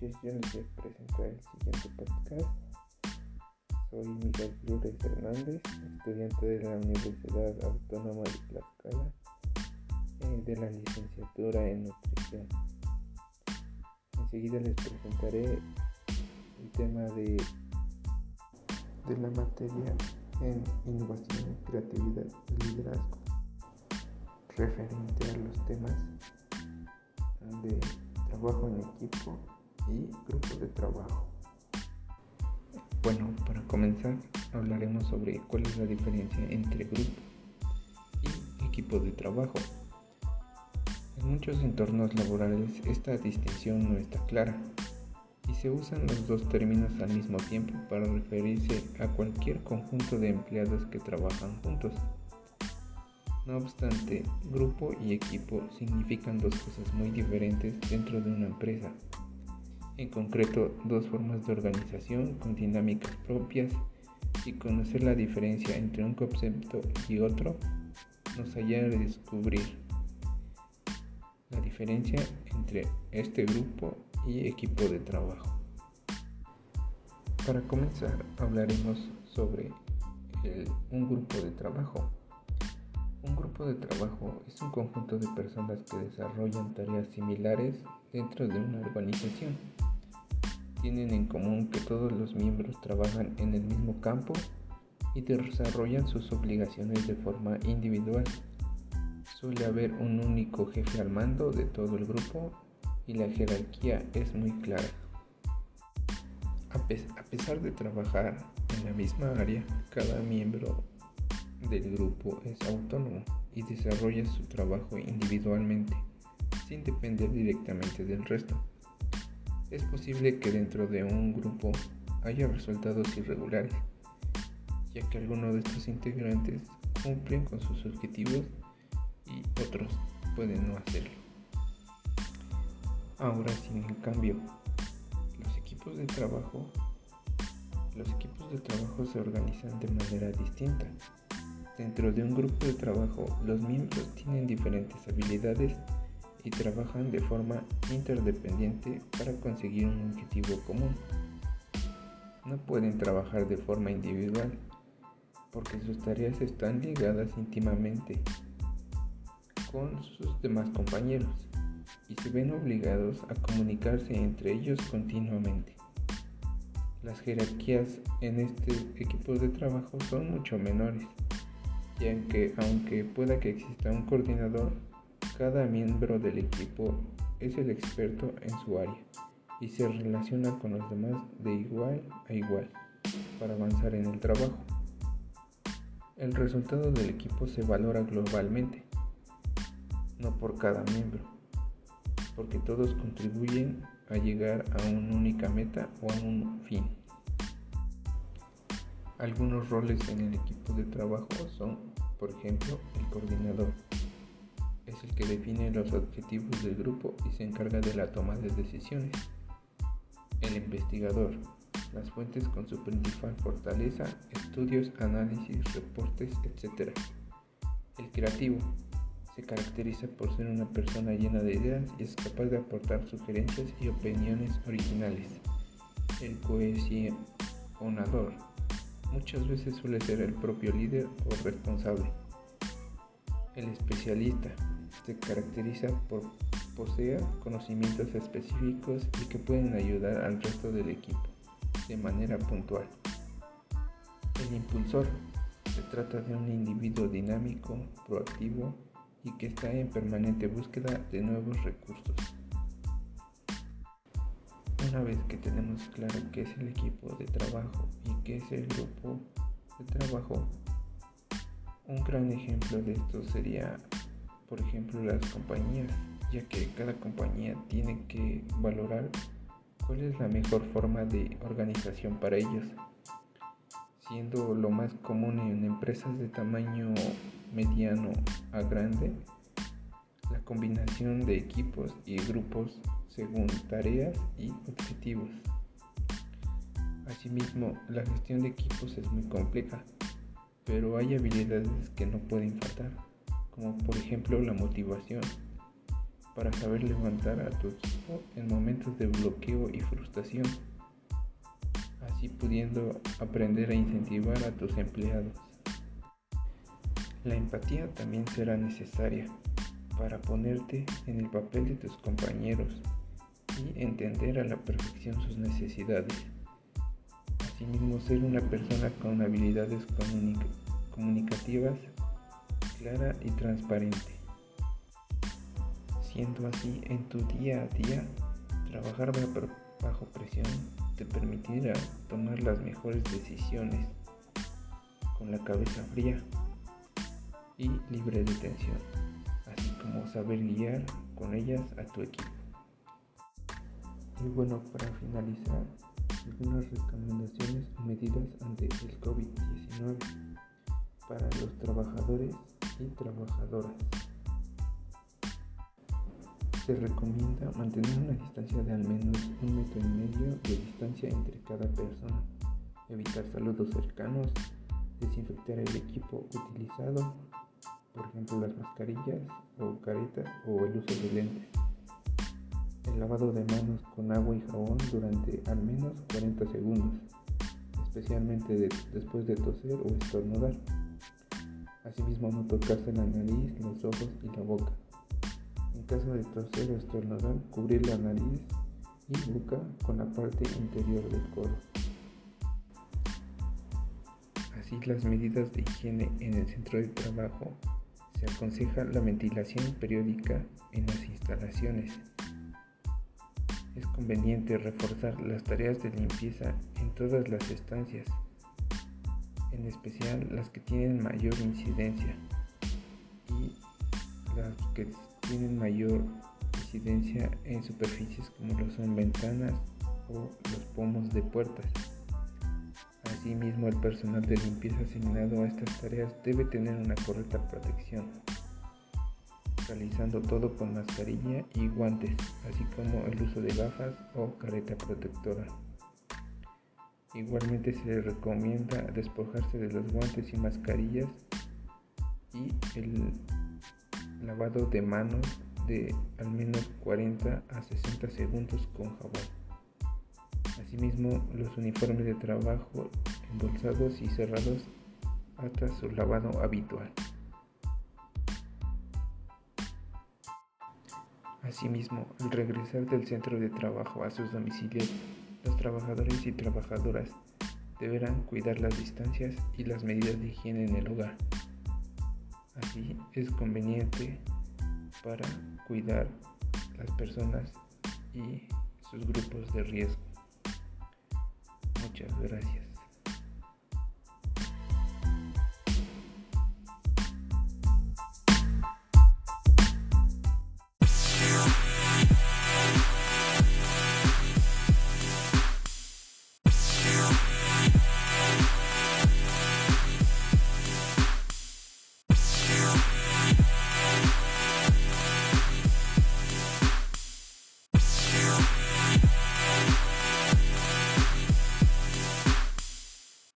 yo les presentar el siguiente podcast. Soy Miguel Flores Hernández, estudiante de la Universidad Autónoma de Tlaxcala, eh, de la licenciatura en nutrición. Enseguida les presentaré el tema de, de la materia en innovación, creatividad y liderazgo, referente a los temas de trabajo en equipo y grupo de trabajo. Bueno, para comenzar hablaremos sobre cuál es la diferencia entre grupo y equipo de trabajo. En muchos entornos laborales esta distinción no está clara y se usan los dos términos al mismo tiempo para referirse a cualquier conjunto de empleados que trabajan juntos. No obstante, grupo y equipo significan dos cosas muy diferentes dentro de una empresa. En concreto, dos formas de organización con dinámicas propias y conocer la diferencia entre un concepto y otro nos ayuda a descubrir la diferencia entre este grupo y equipo de trabajo. Para comenzar, hablaremos sobre un grupo de trabajo. Un grupo de trabajo es un conjunto de personas que desarrollan tareas similares dentro de una organización. Tienen en común que todos los miembros trabajan en el mismo campo y desarrollan sus obligaciones de forma individual. Suele haber un único jefe al mando de todo el grupo y la jerarquía es muy clara. A pesar de trabajar en la misma área, cada miembro del grupo es autónomo y desarrolla su trabajo individualmente, sin depender directamente del resto. Es posible que dentro de un grupo haya resultados irregulares, ya que algunos de estos integrantes cumplen con sus objetivos y otros pueden no hacerlo. Ahora, sin en cambio, los equipos de trabajo los equipos de trabajo se organizan de manera distinta. Dentro de un grupo de trabajo, los miembros tienen diferentes habilidades y trabajan de forma interdependiente para conseguir un objetivo común. No pueden trabajar de forma individual porque sus tareas están ligadas íntimamente con sus demás compañeros y se ven obligados a comunicarse entre ellos continuamente. Las jerarquías en este equipo de trabajo son mucho menores y aunque, aunque pueda que exista un coordinador, cada miembro del equipo es el experto en su área y se relaciona con los demás de igual a igual para avanzar en el trabajo. El resultado del equipo se valora globalmente, no por cada miembro, porque todos contribuyen a llegar a una única meta o a un fin. Algunos roles en el equipo de trabajo son, por ejemplo, el coordinador. Es el que define los objetivos del grupo y se encarga de la toma de decisiones. El investigador. Las fuentes con su principal fortaleza, estudios, análisis, reportes, etc. El creativo. Se caracteriza por ser una persona llena de ideas y es capaz de aportar sugerencias y opiniones originales. El cohesionador muchas veces suele ser el propio líder o responsable. El especialista se caracteriza por poseer conocimientos específicos y que pueden ayudar al resto del equipo de manera puntual. El impulsor se trata de un individuo dinámico, proactivo y que está en permanente búsqueda de nuevos recursos. Una vez que tenemos claro qué es el equipo de trabajo y qué es el grupo de trabajo, un gran ejemplo de esto sería, por ejemplo, las compañías, ya que cada compañía tiene que valorar cuál es la mejor forma de organización para ellos, siendo lo más común en empresas de tamaño mediano a grande la combinación de equipos y grupos según tareas y objetivos. Asimismo, la gestión de equipos es muy compleja, pero hay habilidades que no pueden faltar, como por ejemplo la motivación. para saber levantar a tu equipo en momentos de bloqueo y frustración, así pudiendo aprender a incentivar a tus empleados. La empatía también será necesaria para ponerte en el papel de tus compañeros y entender a la perfección sus necesidades. Asimismo, ser una persona con habilidades comunicativas clara y transparente. Siendo así, en tu día a día, trabajar bajo presión te permitirá tomar las mejores decisiones con la cabeza fría y libre de tensión, así como saber guiar con ellas a tu equipo. Y bueno, para finalizar, algunas recomendaciones y medidas ante el COVID-19 para los trabajadores y trabajadoras. Se recomienda mantener una distancia de al menos un metro y medio de distancia entre cada persona, evitar saludos cercanos, desinfectar el equipo utilizado, por ejemplo las mascarillas o caretas o el uso de lentes. El lavado de manos con agua y jabón durante al menos 40 segundos, especialmente después de toser o estornudar. Asimismo, no tocarse la nariz, los ojos y la boca. En caso de toser o estornudar, cubrir la nariz y boca con la parte interior del codo. Así, las medidas de higiene en el centro de trabajo se aconseja la ventilación periódica en las instalaciones. Es conveniente reforzar las tareas de limpieza en todas las estancias en especial las que tienen mayor incidencia y las que tienen mayor incidencia en superficies como lo son ventanas o los pomos de puertas. Asimismo, el personal de limpieza asignado a estas tareas debe tener una correcta protección, realizando todo con mascarilla y guantes, así como el uso de gafas o careta protectora. Igualmente se recomienda despojarse de los guantes y mascarillas y el lavado de manos de al menos 40 a 60 segundos con jabón. Asimismo, los uniformes de trabajo embolsados y cerrados hasta su lavado habitual. Asimismo, al regresar del centro de trabajo a sus domicilios, los trabajadores y trabajadoras deberán cuidar las distancias y las medidas de higiene en el hogar. Así es conveniente para cuidar las personas y sus grupos de riesgo. Muchas gracias.